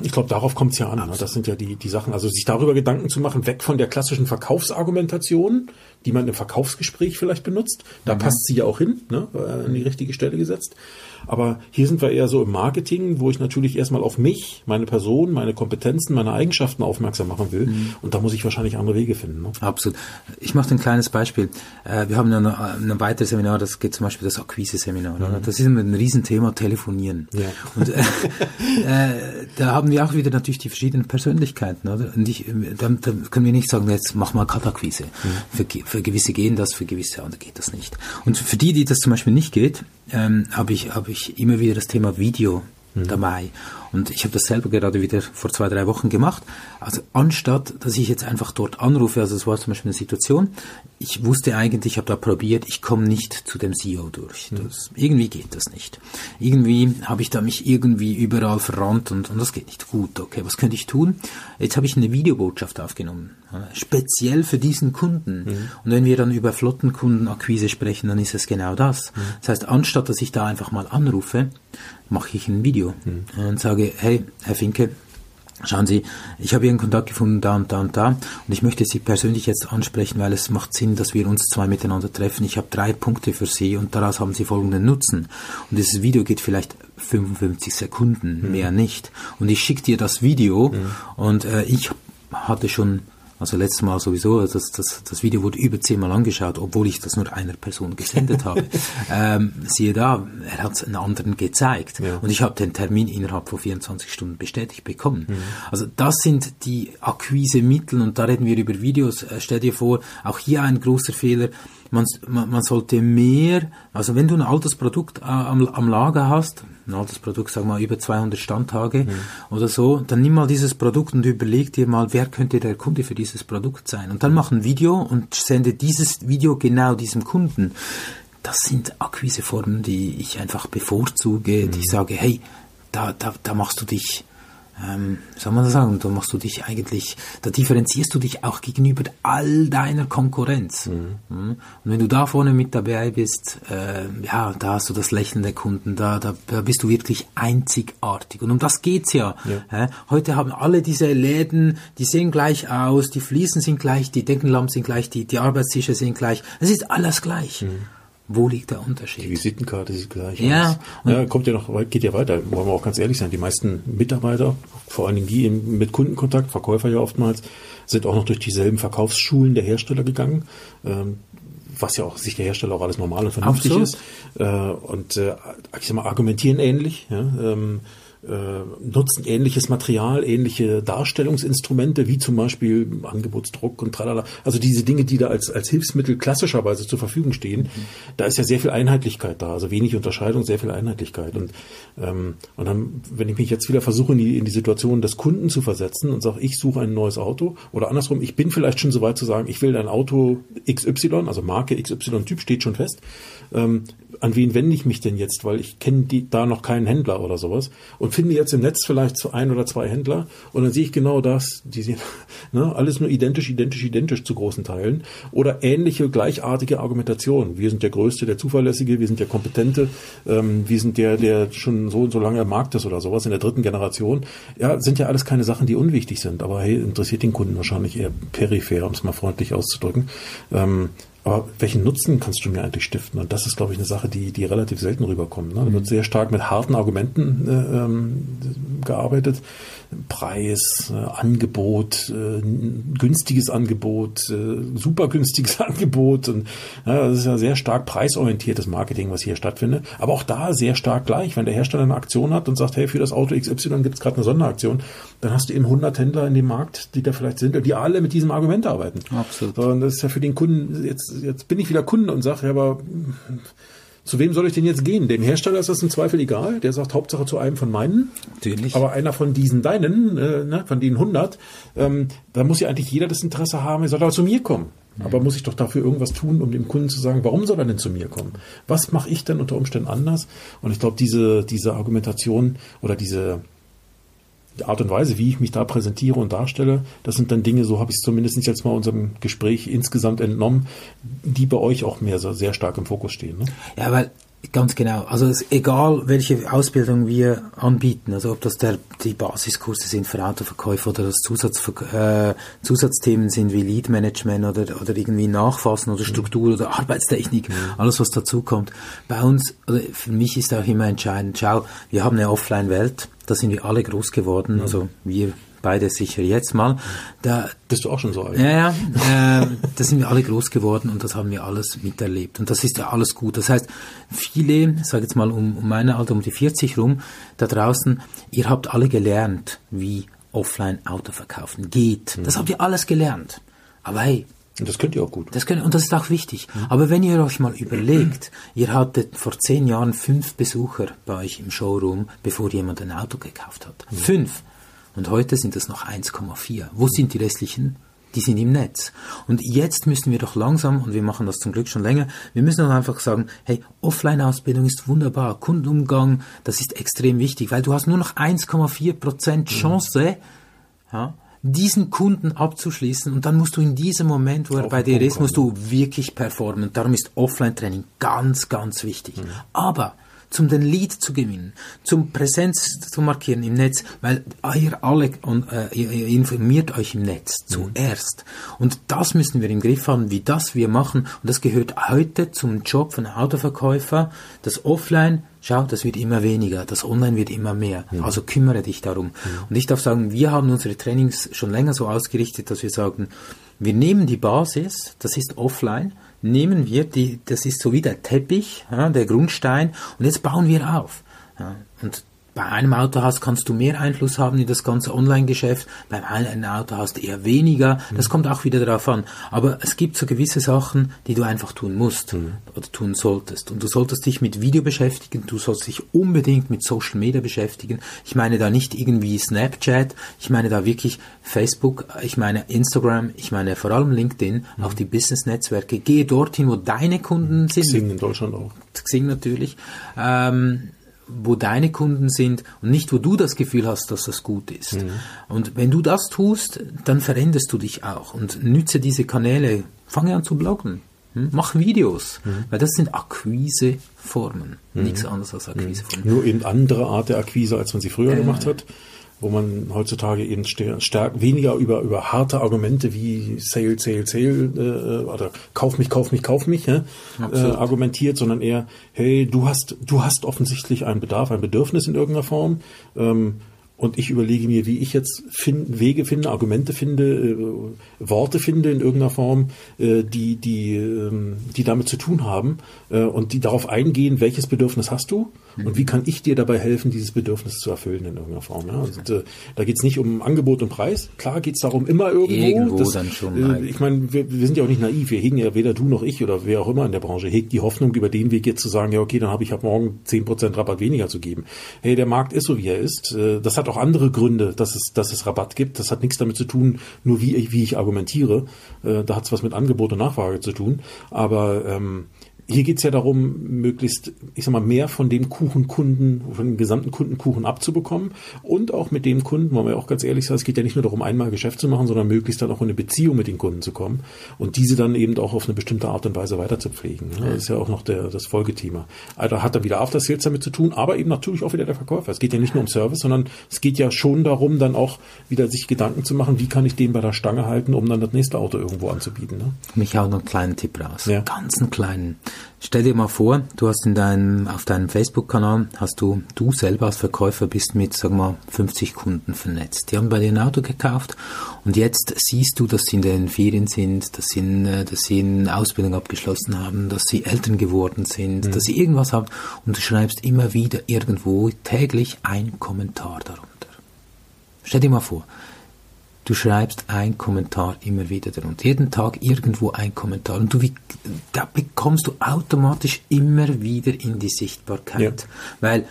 ich glaube, darauf kommt es ja an. Ne? Das sind ja die, die Sachen. Also sich darüber Gedanken zu machen, weg von der klassischen Verkaufsargumentation, die man im Verkaufsgespräch vielleicht benutzt. Da mhm. passt sie ja auch hin, ne? Äh, an die richtige Stelle gesetzt. Aber hier sind wir eher so im Marketing, wo ich natürlich erstmal auf mich, meine Person, meine Kompetenzen, meine Eigenschaften aufmerksam machen will. Mhm. Und da muss ich wahrscheinlich andere Wege finden. Ne? Absolut. Ich mache ein kleines Beispiel. Äh, wir haben ein, ein weiteres Seminar, das geht zum Beispiel das Akquise-Seminar. Mhm. Das ist ein Riesenthema, Telefonieren. Ja. Und äh, *laughs* äh, da haben wir auch wieder natürlich die verschiedenen Persönlichkeiten. Oder? Und ich, dann, dann können wir nicht sagen, jetzt mach mal Kaltakquise. Mhm. Für, gewisse gehen das, für gewisse andere geht das nicht. Und für die, die das zum Beispiel nicht geht, ähm, habe ich, hab ich immer wieder das Thema Video mhm. dabei. Und ich habe das selber gerade wieder vor zwei, drei Wochen gemacht. Also anstatt, dass ich jetzt einfach dort anrufe, also es war zum Beispiel eine Situation, ich wusste eigentlich, ich habe da probiert, ich komme nicht zu dem CEO durch. Mhm. Das, irgendwie geht das nicht. Irgendwie habe ich da mich irgendwie überall verrannt und, und das geht nicht gut. Okay, was könnte ich tun? Jetzt habe ich eine Videobotschaft aufgenommen, speziell für diesen Kunden. Mhm. Und wenn wir dann über Flottenkundenakquise sprechen, dann ist es genau das. Mhm. Das heißt, anstatt dass ich da einfach mal anrufe, mache ich ein Video mhm. und sage, hey, Herr Finke, Schauen Sie, ich habe Ihren Kontakt gefunden da und da und da und ich möchte Sie persönlich jetzt ansprechen, weil es macht Sinn, dass wir uns zwei miteinander treffen. Ich habe drei Punkte für Sie und daraus haben Sie folgenden Nutzen. Und dieses Video geht vielleicht 55 Sekunden, mhm. mehr nicht. Und ich schicke dir das Video mhm. und äh, ich hatte schon also letztes Mal sowieso, das, das, das Video wurde über zehnmal angeschaut, obwohl ich das nur einer Person gesendet *laughs* habe. ähm, siehe da, er hat es einen anderen gezeigt. Ja. Und ich habe den Termin innerhalb von 24 Stunden bestätigt bekommen. Mhm. Also das sind die Akquisemittel und da reden wir über Videos. Äh, stell dir vor, auch hier ein großer Fehler man, man, sollte mehr, also wenn du ein altes Produkt äh, am, am Lager hast, ein altes Produkt, sagen wir mal über 200 Standtage mhm. oder so, dann nimm mal dieses Produkt und überleg dir mal, wer könnte der Kunde für dieses Produkt sein. Und dann mach ein Video und sende dieses Video genau diesem Kunden. Das sind Akquiseformen, die ich einfach bevorzuge, mhm. die ich sage, hey, da, da, da machst du dich ähm, soll man das sagen, da machst du dich eigentlich, da differenzierst du dich auch gegenüber all deiner Konkurrenz. Mhm. mhm. Und wenn du da vorne mit dabei bist, äh, ja, da hast du das Lächeln der Kunden, da, da, da bist du wirklich einzigartig. Und um das geht's ja. ja. Äh, heute haben alle diese Läden, die sehen gleich aus, die Fliesen sind gleich, die Deckenlampen sind gleich, die, die Arbeitstische sind gleich. Es ist alles gleich. Mhm. Wo liegt der Unterschied? Die Visitenkarte sieht gleich ja, aus. Ja, kommt ja noch, geht ja weiter. Wollen wir auch ganz ehrlich sein. Die meisten Mitarbeiter, vor allen Dingen die mit Kundenkontakt, Verkäufer ja oftmals, sind auch noch durch dieselben Verkaufsschulen der Hersteller gegangen. Ähm, was ja auch sich der Hersteller auch alles normal und vernünftig Absolut. ist. Äh, und äh, ich sag mal, argumentieren ähnlich. Ja? Ähm, äh, nutzen ähnliches Material, ähnliche Darstellungsinstrumente, wie zum Beispiel Angebotsdruck und tralala. Also diese Dinge, die da als, als Hilfsmittel klassischerweise zur Verfügung stehen, mhm. da ist ja sehr viel Einheitlichkeit da, also wenig Unterscheidung, sehr viel Einheitlichkeit. Und, ähm, und dann, wenn ich mich jetzt wieder versuche, in die, in die Situation des Kunden zu versetzen und sage, ich suche ein neues Auto oder andersrum, ich bin vielleicht schon so weit zu sagen, ich will ein Auto XY, also Marke XY-Typ steht schon fest, ähm, an wen wende ich mich denn jetzt, weil ich kenne da noch keinen Händler oder sowas und finde jetzt im Netz vielleicht so ein oder zwei Händler und dann sehe ich genau das, die sind *laughs* ne, alles nur identisch, identisch, identisch zu großen Teilen oder ähnliche, gleichartige Argumentation. Wir sind der Größte, der Zuverlässige, wir sind der Kompetente, ähm, wir sind der, der schon so und so lange am Markt ist oder sowas in der dritten Generation. Ja, sind ja alles keine Sachen, die unwichtig sind, aber hey, interessiert den Kunden wahrscheinlich eher peripher, um es mal freundlich auszudrücken. Ähm, aber welchen Nutzen kannst du mir eigentlich stiften? Und das ist, glaube ich, eine Sache, die, die relativ selten rüberkommt. Ne? Da wird mhm. sehr stark mit harten Argumenten äh, ähm, gearbeitet. Preis, äh, Angebot, äh, günstiges Angebot, äh, super günstiges *laughs* Angebot. Und ja, das ist ja sehr stark preisorientiertes Marketing, was hier stattfindet. Aber auch da sehr stark gleich. Wenn der Hersteller eine Aktion hat und sagt, hey, für das Auto XY gibt es gerade eine Sonderaktion, dann hast du eben 100 Händler in dem Markt, die da vielleicht sind, die alle mit diesem Argument arbeiten. Absolut. Und das ist ja für den Kunden, jetzt, jetzt bin ich wieder Kunde und sage, ja, aber zu wem soll ich denn jetzt gehen? Dem Hersteller ist das im Zweifel egal. Der sagt Hauptsache zu einem von meinen. Natürlich. Aber einer von diesen deinen, äh, ne, von den 100, ähm, da muss ja eigentlich jeder das Interesse haben, er soll aber zu mir kommen. Mhm. Aber muss ich doch dafür irgendwas tun, um dem Kunden zu sagen, warum soll er denn zu mir kommen? Was mache ich denn unter Umständen anders? Und ich glaube, diese, diese Argumentation oder diese, die Art und Weise, wie ich mich da präsentiere und darstelle, das sind dann Dinge, so habe ich es zumindest jetzt mal unserem Gespräch insgesamt entnommen, die bei euch auch mehr so sehr stark im Fokus stehen. Ne? Ja, weil Ganz genau. Also es ist egal, welche Ausbildung wir anbieten, also ob das der, die Basiskurse sind für Autoverkäufe oder das Zusatz, äh, Zusatzthemen sind wie Lead Management oder, oder irgendwie Nachfassen oder Struktur mhm. oder Arbeitstechnik, mhm. alles was dazukommt. Bei uns, oder für mich ist auch immer entscheidend, schau, wir haben eine Offline-Welt, da sind wir alle groß geworden, mhm. also wir beide sicher jetzt mal. Da, Bist du auch schon so alt? Ja, ja. Äh, *laughs* da sind wir alle groß geworden und das haben wir alles miterlebt. Und das ist ja alles gut. Das heißt, viele, ich sage jetzt mal um, um meine Alter, um die 40 rum, da draußen, ihr habt alle gelernt, wie offline Auto verkaufen geht. Mhm. Das habt ihr alles gelernt. Aber hey, und das könnt ihr auch gut. Das könnt, und das ist auch wichtig. Mhm. Aber wenn ihr euch mal überlegt, ihr hattet vor zehn Jahren fünf Besucher bei euch im Showroom, bevor jemand ein Auto gekauft hat. Mhm. Fünf. Und heute sind es noch 1,4. Wo sind die restlichen? Die sind im Netz. Und jetzt müssen wir doch langsam, und wir machen das zum Glück schon länger, wir müssen doch einfach sagen, hey, Offline-Ausbildung ist wunderbar, Kundenumgang, das ist extrem wichtig, weil du hast nur noch 1,4 Prozent mhm. Chance, ja, diesen Kunden abzuschließen und dann musst du in diesem Moment, wo er Auf bei dir ist, musst du wirklich performen. Darum ist Offline-Training ganz, ganz wichtig. Mhm. Aber zum den Lead zu gewinnen, zum Präsenz zu markieren im Netz, weil ihr alle äh, ihr informiert euch im Netz mhm. zuerst. Und das müssen wir im Griff haben, wie das wir machen. Und das gehört heute zum Job von Autoverkäufer, das Offline schau, das wird immer weniger, das Online wird immer mehr. Mhm. Also kümmere dich darum. Mhm. Und ich darf sagen, wir haben unsere Trainings schon länger so ausgerichtet, dass wir sagen, wir nehmen die Basis, das ist offline, nehmen wir die, das ist so wie der Teppich, ja, der Grundstein, und jetzt bauen wir auf. Ja, und bei einem Autohaus kannst du mehr Einfluss haben in das ganze Online-Geschäft, beim anderen Autohaus eher weniger. Das mhm. kommt auch wieder darauf an. Aber es gibt so gewisse Sachen, die du einfach tun musst mhm. oder tun solltest. Und du solltest dich mit Video beschäftigen, du solltest dich unbedingt mit Social Media beschäftigen. Ich meine da nicht irgendwie Snapchat, ich meine da wirklich Facebook, ich meine Instagram, ich meine vor allem LinkedIn, mhm. auch die Business-Netzwerke. Gehe dorthin, wo deine Kunden sind. Xing in Deutschland auch. Xing natürlich. Ähm, wo deine Kunden sind und nicht, wo du das Gefühl hast, dass das gut ist. Mhm. Und wenn du das tust, dann veränderst du dich auch und nütze diese Kanäle. Fange an zu bloggen. Hm? Mach Videos, mhm. weil das sind Akquiseformen. Mhm. Nichts anderes als Akquiseformen. Nur eben andere Art der Akquise, als man sie früher äh, gemacht hat wo man heutzutage eben stark weniger über über harte Argumente wie Sale, Sale, Sale äh, oder Kauf mich, Kauf mich, Kauf mich äh, argumentiert, sondern eher Hey, du hast du hast offensichtlich einen Bedarf, ein Bedürfnis in irgendeiner Form. Ähm, und ich überlege mir, wie ich jetzt find, Wege finde, Argumente finde, äh, Worte finde in irgendeiner Form, äh, die, die, ähm, die damit zu tun haben äh, und die darauf eingehen, welches Bedürfnis hast du. Und wie kann ich dir dabei helfen, dieses Bedürfnis zu erfüllen in irgendeiner Form. Ja? Also, äh, da geht es nicht um Angebot und Preis. Klar geht es darum immer irgendwo. Irgendwo das, dann schon. Äh, ich meine, wir, wir, sind ja auch nicht naiv. Wir hegen ja weder du noch ich oder wer auch immer in der Branche hegt die Hoffnung, über den Weg jetzt zu sagen, ja okay, dann habe ich ab morgen zehn Prozent Rabatt weniger zu geben. Hey, der Markt ist so, wie er ist. Äh, das hat auch andere Gründe, dass es, dass es Rabatt gibt. Das hat nichts damit zu tun, nur wie ich, wie ich argumentiere. Äh, da hat es was mit Angebot und Nachfrage zu tun. Aber ähm, hier geht es ja darum, möglichst, ich sag mal, mehr von dem Kuchenkunden, von dem gesamten Kundenkuchen abzubekommen und auch mit dem Kunden, wollen wir auch ganz ehrlich sagen, es geht ja nicht nur darum, einmal Geschäft zu machen, sondern möglichst dann auch in eine Beziehung mit den Kunden zu kommen und diese dann eben auch auf eine bestimmte Art und Weise weiter zu pflegen. Das ist ja auch noch der, das Folgethema. Also hat er wieder After Sales damit zu tun, aber eben natürlich auch wieder der Verkäufer. Es geht ja nicht nur um Service, sondern es geht ja schon darum, dann auch wieder sich Gedanken zu machen, wie kann ich den bei der Stange halten, um dann das nächste Auto irgendwo anzubieten. Ne? Mich auch noch einen kleinen Tipp raus. Ja. Ganz einen kleinen. Stell dir mal vor, du hast in deinem, auf deinem Facebook-Kanal, hast du, du selber als Verkäufer bist mit, sagen wir, 50 Kunden vernetzt. Die haben bei dir ein Auto gekauft und jetzt siehst du, dass sie in den Ferien sind, dass sie, in, dass sie eine Ausbildung abgeschlossen haben, dass sie Eltern geworden sind, mhm. dass sie irgendwas haben und du schreibst immer wieder irgendwo täglich ein Kommentar darunter. Stell dir mal vor, Du schreibst ein Kommentar immer wieder darunter. Jeden Tag irgendwo ein Kommentar. Und du, da bekommst du automatisch immer wieder in die Sichtbarkeit. Ja. Weil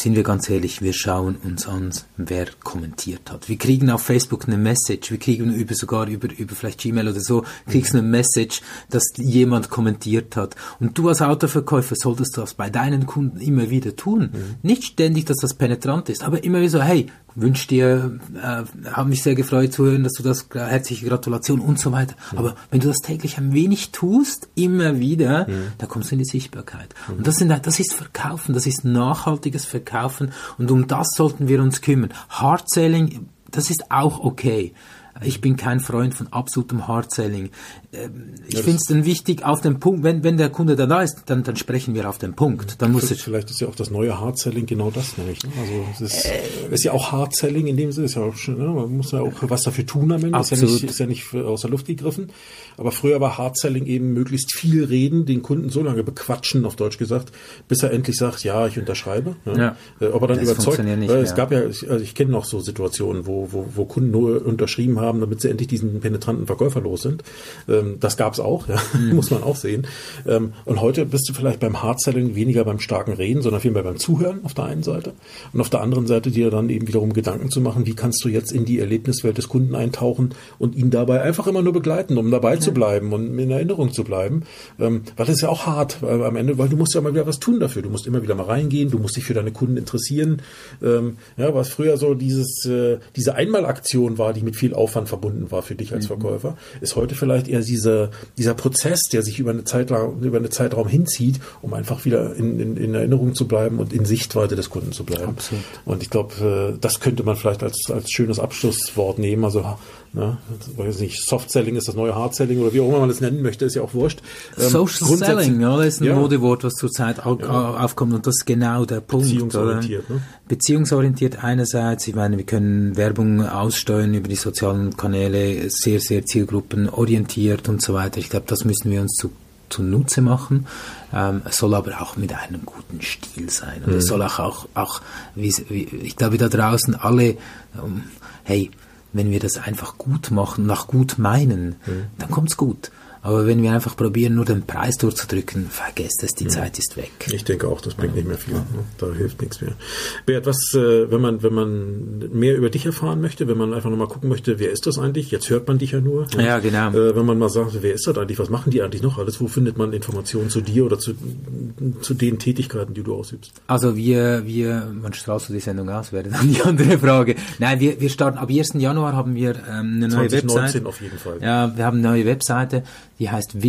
sind wir ganz ehrlich, wir schauen uns an, wer kommentiert hat. Wir kriegen auf Facebook eine Message, wir kriegen über sogar über, über vielleicht Gmail oder so, kriegst eine Message, dass jemand kommentiert hat. Und du als Autoverkäufer solltest das bei deinen Kunden immer wieder tun. Mhm. Nicht ständig, dass das penetrant ist, aber immer wieder so, hey, wünsch dir, äh, habe mich sehr gefreut zu hören, dass du das, herzliche Gratulation und so weiter. Mhm. Aber wenn du das täglich ein wenig tust, immer wieder, mhm. da kommst du in die Sichtbarkeit. Mhm. Und das, sind, das ist Verkaufen, das ist nachhaltiges Verkaufen und um das sollten wir uns kümmern. Hard Selling, das ist auch okay. Ich bin kein Freund von absolutem Hardselling. Ähm, ich ja, finde es dann wichtig, auf den Punkt, wenn, wenn der Kunde dann da ist, dann, dann sprechen wir auf den Punkt. Dann muss vielleicht, vielleicht ist ja auch das neue Hardselling genau das nämlich. Ne? Also es ist, äh, ist ja auch Hardselling in dem Sinne, ist ja auch schon, ne? man muss ja auch was dafür tun am Ende. Absolut. Ist ja nicht, ist ja nicht aus der Luft gegriffen. Aber früher war Hardselling eben möglichst viel reden, den Kunden so lange bequatschen, auf Deutsch gesagt, bis er endlich sagt, ja, ich unterschreibe. Ne? Ja. Ja. Ob er dann das überzeugt. Nicht es gab ja, also ich kenne noch so Situationen, wo, wo, wo Kunden nur unterschrieben haben, haben, damit sie endlich diesen penetranten Verkäufer los sind. Ähm, das gab es auch, ja, *laughs* mhm. muss man auch sehen. Ähm, und heute bist du vielleicht beim Hardselling weniger beim starken Reden, sondern vielmehr beim Zuhören auf der einen Seite und auf der anderen Seite dir dann eben wiederum Gedanken zu machen, wie kannst du jetzt in die Erlebniswelt des Kunden eintauchen und ihn dabei einfach immer nur begleiten, um dabei ja. zu bleiben und in Erinnerung zu bleiben. Ähm, weil das ist ja auch hart weil am Ende, weil du musst ja mal wieder was tun dafür. Du musst immer wieder mal reingehen, du musst dich für deine Kunden interessieren. Ähm, ja, was früher so dieses, äh, diese Einmalaktion war, die mit viel Aufwand verbunden war für dich als mhm. Verkäufer, ist heute vielleicht eher dieser, dieser Prozess, der sich über eine Zeit lang, über eine Zeitraum hinzieht, um einfach wieder in, in, in Erinnerung zu bleiben und in Sichtweite des Kunden zu bleiben. Absolut. Und ich glaube, äh, das könnte man vielleicht als, als schönes Abschlusswort nehmen. Also Ne? Weiß nicht, Soft Selling ist das neue Hard Selling oder wie auch immer man das nennen möchte, ist ja auch wurscht. Ähm, Social Selling, ja, das ist ein ja. Modewort, was zurzeit ja. aufkommt und das ist genau der Punkt. Beziehungsorientiert. Ne? Beziehungsorientiert einerseits, ich meine, wir können Werbung aussteuern über die sozialen Kanäle, sehr, sehr zielgruppenorientiert und so weiter. Ich glaube, das müssen wir uns zu zunutze machen. Ähm, es soll aber auch mit einem guten Stil sein. Und mhm. es soll auch, auch, auch wie, wie, ich glaube, da draußen alle, ähm, hey, wenn wir das einfach gut machen, nach gut meinen, mhm. dann kommt's gut. Aber wenn wir einfach probieren, nur den Preis durchzudrücken, vergesst es, die ja. Zeit ist weg. Ich denke auch, das bringt nicht mehr viel. Ja. Da hilft nichts mehr. Bert, was, äh, wenn man, wenn man mehr über dich erfahren möchte, wenn man einfach nochmal gucken möchte, wer ist das eigentlich? Jetzt hört man dich ja nur. Ja, genau. Äh, wenn man mal sagt, wer ist das eigentlich? Was machen die eigentlich noch alles? Wo findet man Informationen zu dir oder zu, zu den Tätigkeiten, die du ausübst? Also wir, wir, man strahlt so die Sendung aus, wäre dann die andere Frage. Nein, wir, wir starten, ab 1. Januar haben wir ähm, eine neue 2019 Webseite. auf jeden Fall. Ja, wir haben eine neue Webseite die heißt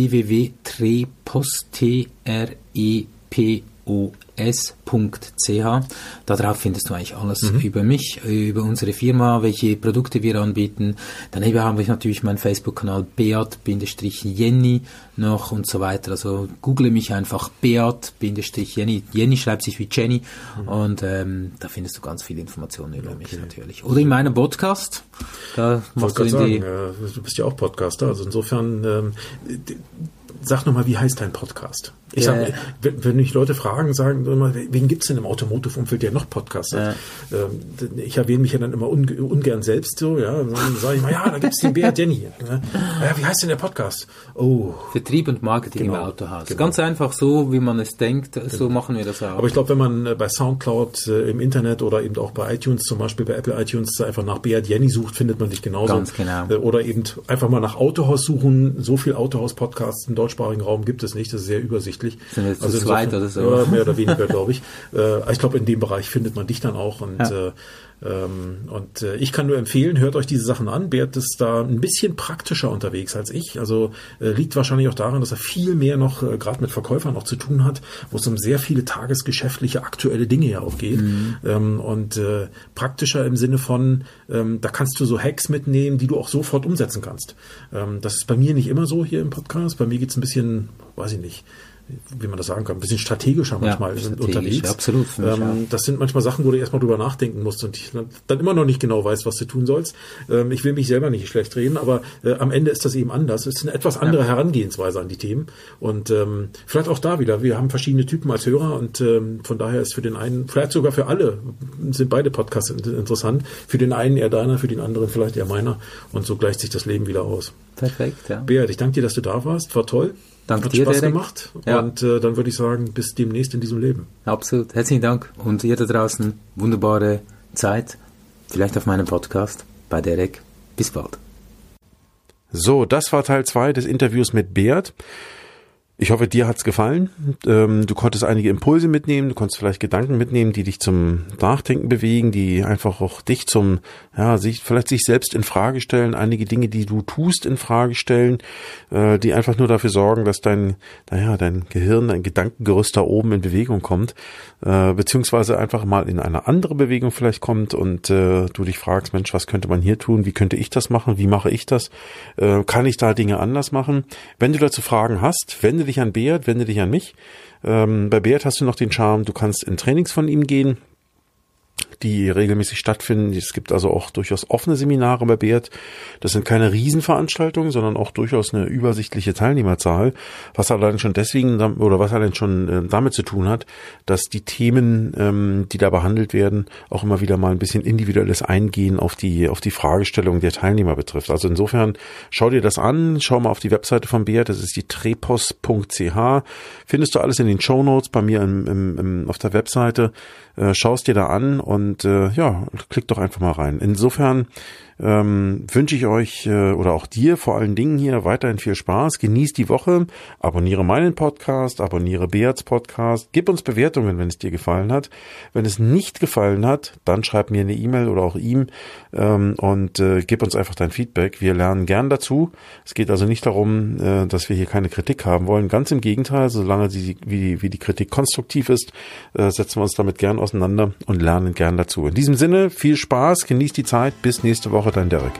www.trepos.ch. Darauf findest du eigentlich alles mhm. über mich, über unsere Firma, welche Produkte wir anbieten. Daneben habe ich natürlich meinen Facebook-Kanal Beat-Jenny noch und so weiter. Also google mich einfach Beat-Jenny. Jenny schreibt sich wie Jenny mhm. und ähm, da findest du ganz viele Informationen über okay. mich natürlich. Oder in meinem Podcast. Da machst du, sagen, die du bist ja auch Podcaster, also insofern ähm, sag nochmal, wie heißt dein Podcast? Ich ja. sag, wenn, wenn mich Leute fragen, sagen immer, wen gibt's denn im Automotive-Umfeld, der noch Podcasts hat? Ja. Ähm, ich erwähne mich ja dann immer un, ungern selbst so, ja. Dann sage ich mal, ja, da gibt's den Beat Jenny. Ja, wie heißt denn der Podcast? Oh. Vertrieb und Marketing genau. im Autohaus. Genau. Ganz einfach so, wie man es denkt, so genau. machen wir das auch. Aber ich glaube, wenn man äh, bei Soundcloud äh, im Internet oder eben auch bei iTunes, zum Beispiel bei Apple iTunes, einfach nach Beat Jenny sucht, findet man dich genauso. Ganz genau. Äh, oder eben einfach mal nach Autohaus suchen. So viel Autohaus-Podcasts im deutschsprachigen Raum gibt es nicht. Das ist sehr übersichtlich. Sind jetzt also zweit oder so. Ja, mehr oder weniger, glaube ich. *laughs* Äh, ich glaube, in dem Bereich findet man dich dann auch und ja. äh, ähm, und äh, ich kann nur empfehlen, hört euch diese Sachen an. Bert ist da ein bisschen praktischer unterwegs als ich. Also äh, liegt wahrscheinlich auch daran, dass er viel mehr noch äh, gerade mit Verkäufern auch zu tun hat, wo es um sehr viele tagesgeschäftliche, aktuelle Dinge ja auch geht. Mhm. Ähm, und äh, praktischer im Sinne von, ähm, da kannst du so Hacks mitnehmen, die du auch sofort umsetzen kannst. Ähm, das ist bei mir nicht immer so hier im Podcast. Bei mir geht's ein bisschen, weiß ich nicht, wie man das sagen kann, ein bisschen strategischer manchmal ja, unterwegs. Absolut. Ähm, das sind manchmal Sachen, wo du erstmal drüber nachdenken musst und dann immer noch nicht genau weißt, was du tun sollst. Ähm, ich will mich selber nicht schlecht reden, aber äh, am Ende ist das eben anders. Es ist eine etwas andere ja. Herangehensweise an die Themen. Und ähm, vielleicht auch da wieder, wir haben verschiedene Typen als Hörer und ähm, von daher ist für den einen, vielleicht sogar für alle, sind beide Podcasts interessant. Für den einen eher deiner, für den anderen vielleicht eher meiner. Und so gleicht sich das Leben wieder aus. Perfekt, ja. Beat, ich danke dir, dass du da warst. War toll. Danke Hat dir, Spaß Derek. gemacht. Ja. Und äh, dann würde ich sagen, bis demnächst in diesem Leben. Absolut. Herzlichen Dank. Und ihr da draußen, wunderbare Zeit. Vielleicht auf meinem Podcast bei Derek. Bis bald. So, das war Teil 2 des Interviews mit Beat. Ich hoffe, dir hat's gefallen. Ähm, du konntest einige Impulse mitnehmen, du konntest vielleicht Gedanken mitnehmen, die dich zum Nachdenken bewegen, die einfach auch dich zum, ja, sich, vielleicht sich selbst in Frage stellen, einige Dinge, die du tust, in Frage stellen, äh, die einfach nur dafür sorgen, dass dein, naja, dein Gehirn, dein Gedankengerüst da oben in Bewegung kommt, äh, beziehungsweise einfach mal in eine andere Bewegung vielleicht kommt und äh, du dich fragst, Mensch, was könnte man hier tun? Wie könnte ich das machen? Wie mache ich das? kann ich da Dinge anders machen? Wenn du dazu Fragen hast, wende dich dich an Beat, wende dich an mich. Ähm, bei Beat hast du noch den Charme, du kannst in Trainings von ihm gehen die regelmäßig stattfinden. Es gibt also auch durchaus offene Seminare bei BERT. Das sind keine Riesenveranstaltungen, sondern auch durchaus eine übersichtliche Teilnehmerzahl, was allein schon deswegen oder was allein schon äh, damit zu tun hat, dass die Themen, ähm, die da behandelt werden, auch immer wieder mal ein bisschen individuelles Eingehen auf die auf die Fragestellung der Teilnehmer betrifft. Also insofern schau dir das an, schau mal auf die Webseite von BERT, das ist die trepos.ch. Findest du alles in den Show Notes bei mir im, im, im, auf der Webseite. Äh, schaust dir da an und äh, ja, klick doch einfach mal rein. Insofern ähm, wünsche ich euch äh, oder auch dir vor allen Dingen hier weiterhin viel Spaß. Genieß die Woche, abonniere meinen Podcast, abonniere Beats Podcast, gib uns Bewertungen, wenn es dir gefallen hat. Wenn es nicht gefallen hat, dann schreib mir eine E-Mail oder auch ihm ähm, und äh, gib uns einfach dein Feedback. Wir lernen gern dazu. Es geht also nicht darum, äh, dass wir hier keine Kritik haben wollen. Ganz im Gegenteil, solange die, wie, wie die Kritik konstruktiv ist, äh, setzen wir uns damit gern auseinander und lernen gern dazu. In diesem Sinne, viel Spaß, genießt die Zeit, bis nächste Woche, dein Derek.